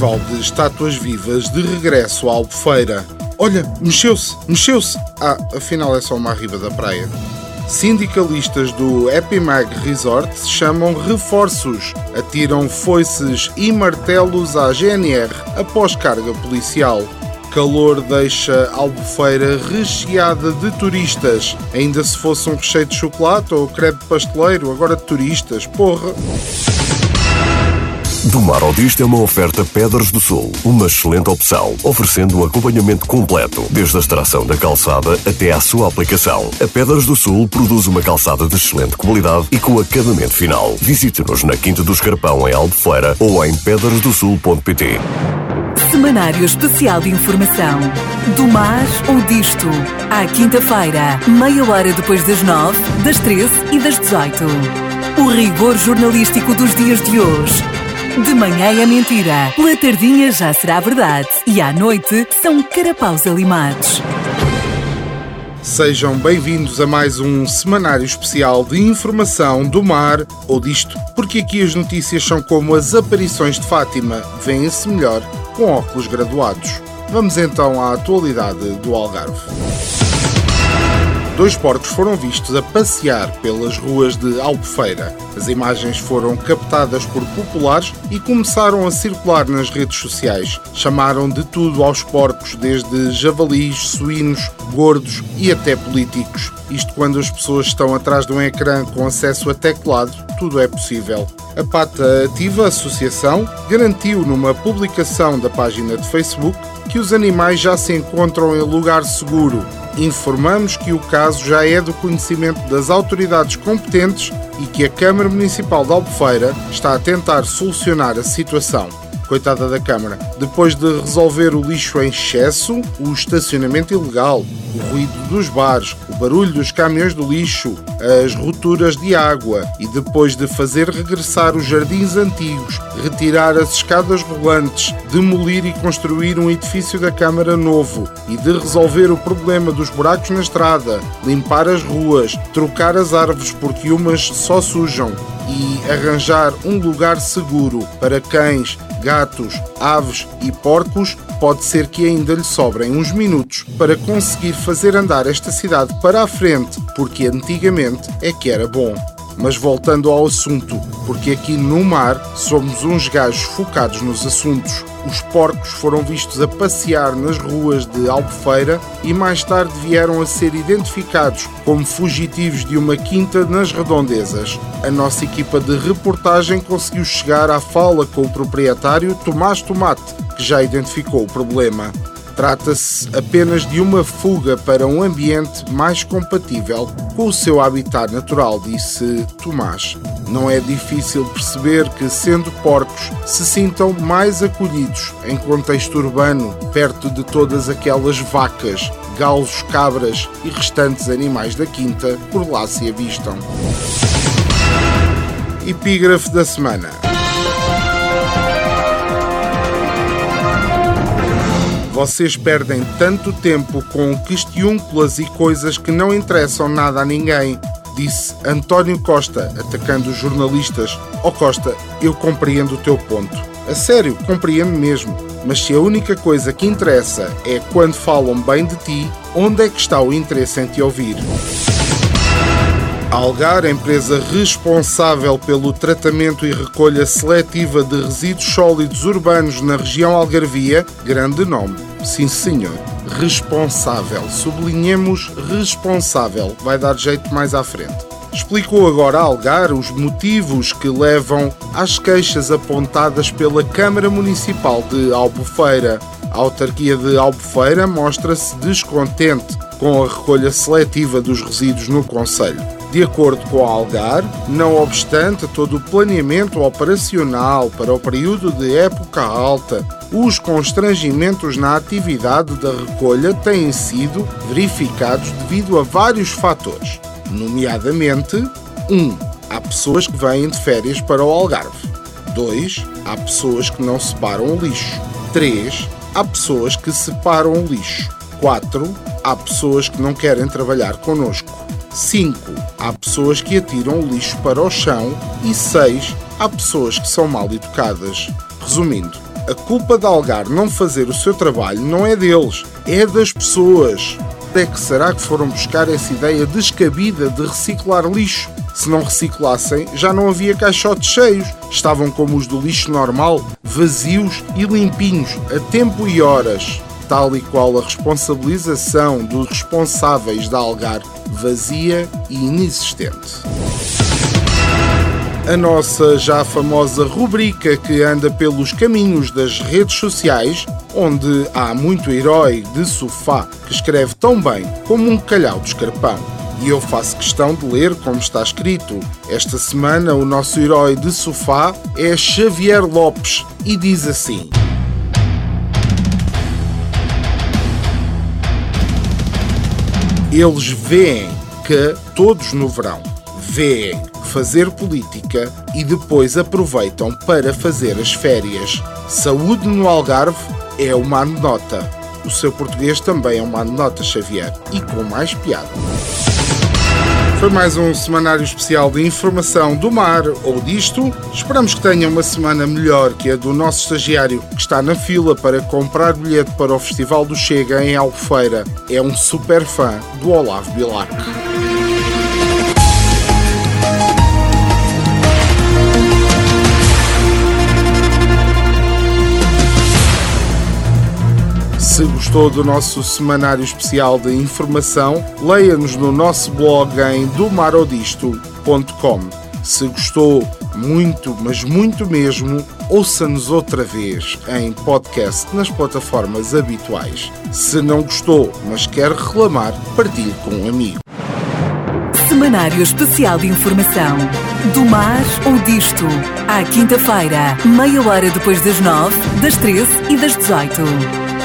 Festival de Estátuas Vivas de regresso à Albufeira. Olha, mexeu-se, mexeu-se. Ah, afinal é só uma arriba da praia. Sindicalistas do Epimag Resort chamam reforços. Atiram foices e martelos à GNR após carga policial. Calor deixa Albufeira recheada de turistas. Ainda se fosse um recheio de chocolate ou crepe pasteleiro, agora turistas, porra. Do Mar ao Disto é uma oferta Pedras do Sul, uma excelente opção, oferecendo um acompanhamento completo, desde a extração da calçada até à sua aplicação. A Pedras do Sul produz uma calçada de excelente qualidade e com acabamento final. Visite-nos na Quinta do Escarpão, em Albufeira, ou em pedrasdosul.pt. Semanário Especial de Informação. Do Mar ou Disto. À quinta-feira, meia hora depois das nove, das treze e das dezoito. O rigor jornalístico dos dias de hoje. De manhã é mentira, pela tardinha já será verdade e à noite são carapaus alimados. Sejam bem-vindos a mais um semanário especial de informação do mar ou disto, porque aqui as notícias são como as aparições de Fátima, vêem-se melhor com óculos graduados. Vamos então à atualidade do Algarve. Dois porcos foram vistos a passear pelas ruas de Albufeira. As imagens foram captadas por populares e começaram a circular nas redes sociais. Chamaram de tudo aos porcos, desde javalis, suínos, gordos e até políticos. Isto quando as pessoas estão atrás de um ecrã com acesso a teclado, tudo é possível. A Pata Ativa Associação garantiu numa publicação da página de Facebook que os animais já se encontram em lugar seguro. Informamos que o caso já é do conhecimento das autoridades competentes e que a Câmara Municipal de Albufeira está a tentar solucionar a situação. Coitada da Câmara. Depois de resolver o lixo em excesso, o estacionamento ilegal, o ruído dos bares, o barulho dos caminhões do lixo, as rupturas de água e depois de fazer regressar os jardins antigos, retirar as escadas rolantes, demolir e construir um edifício da Câmara novo e de resolver o problema dos buracos na estrada, limpar as ruas, trocar as árvores porque umas só sujam e arranjar um lugar seguro para cães, gatos, aves e porcos, pode ser que ainda lhe sobrem uns minutos para conseguir fazer andar esta cidade para a frente, porque antigamente é que era bom. Mas voltando ao assunto, porque aqui no mar somos uns gajos focados nos assuntos. Os porcos foram vistos a passear nas ruas de Albufeira e mais tarde vieram a ser identificados como fugitivos de uma quinta nas redondezas. A nossa equipa de reportagem conseguiu chegar à fala com o proprietário Tomás Tomate, que já identificou o problema. Trata-se apenas de uma fuga para um ambiente mais compatível com o seu habitat natural, disse Tomás. Não é difícil perceber que, sendo porcos, se sintam mais acolhidos em contexto urbano, perto de todas aquelas vacas, galos, cabras e restantes animais da quinta por lá se avistam. Epígrafe da semana. Vocês perdem tanto tempo com questiúnculas e coisas que não interessam nada a ninguém, disse António Costa, atacando os jornalistas. Oh Costa, eu compreendo o teu ponto. A sério, compreendo mesmo. Mas se a única coisa que interessa é quando falam bem de ti, onde é que está o interesse em te ouvir? Algar, empresa responsável pelo tratamento e recolha seletiva de resíduos sólidos urbanos na região Algarvia, grande nome. Sim, senhor. Responsável. Sublinhemos responsável. Vai dar jeito mais à frente. Explicou agora a Algar os motivos que levam às queixas apontadas pela Câmara Municipal de Albufeira. A autarquia de Albufeira mostra-se descontente com a recolha seletiva dos resíduos no Conselho. De acordo com a Algar, não obstante todo o planeamento operacional para o período de época alta, os constrangimentos na atividade da recolha têm sido verificados devido a vários fatores, nomeadamente 1. Um, há pessoas que vêm de férias para o Algarve. 2. Há pessoas que não separam o lixo. 3. Há pessoas que separam o lixo. 4. Há pessoas que não querem trabalhar connosco. 5. Há pessoas que atiram o lixo para o chão. E 6. Há pessoas que são mal educadas. Resumindo, a culpa de Algar não fazer o seu trabalho não é deles, é das pessoas. Onde é que será que foram buscar essa ideia descabida de reciclar lixo? Se não reciclassem, já não havia caixotes cheios. Estavam como os do lixo normal, vazios e limpinhos, a tempo e horas tal e qual a responsabilização dos responsáveis da Algar vazia e inexistente. A nossa já famosa rubrica que anda pelos caminhos das redes sociais, onde há muito herói de sofá que escreve tão bem como um calhau de escarpão. E eu faço questão de ler como está escrito. Esta semana o nosso herói de sofá é Xavier Lopes e diz assim: Eles veem que todos no verão veem fazer política e depois aproveitam para fazer as férias. Saúde no Algarve é uma anedota. O seu português também é uma anedota, Xavier, e com mais piada. Foi mais um semanário especial de informação do mar ou disto. Esperamos que tenha uma semana melhor que a do nosso estagiário que está na fila para comprar bilhete para o Festival do Chega em Albufeira. É um super fã do Olavo Bilac. Gostou do nosso semanário especial de informação, leia-nos no nosso blog em domarodisto.com. Se gostou muito, mas muito mesmo, ouça-nos outra vez em podcast nas plataformas habituais. Se não gostou, mas quer reclamar, partilhe com um amigo. Semanário Especial de Informação. Do mar ou disto. À quinta-feira, meia hora depois das nove, das treze e das dezoito.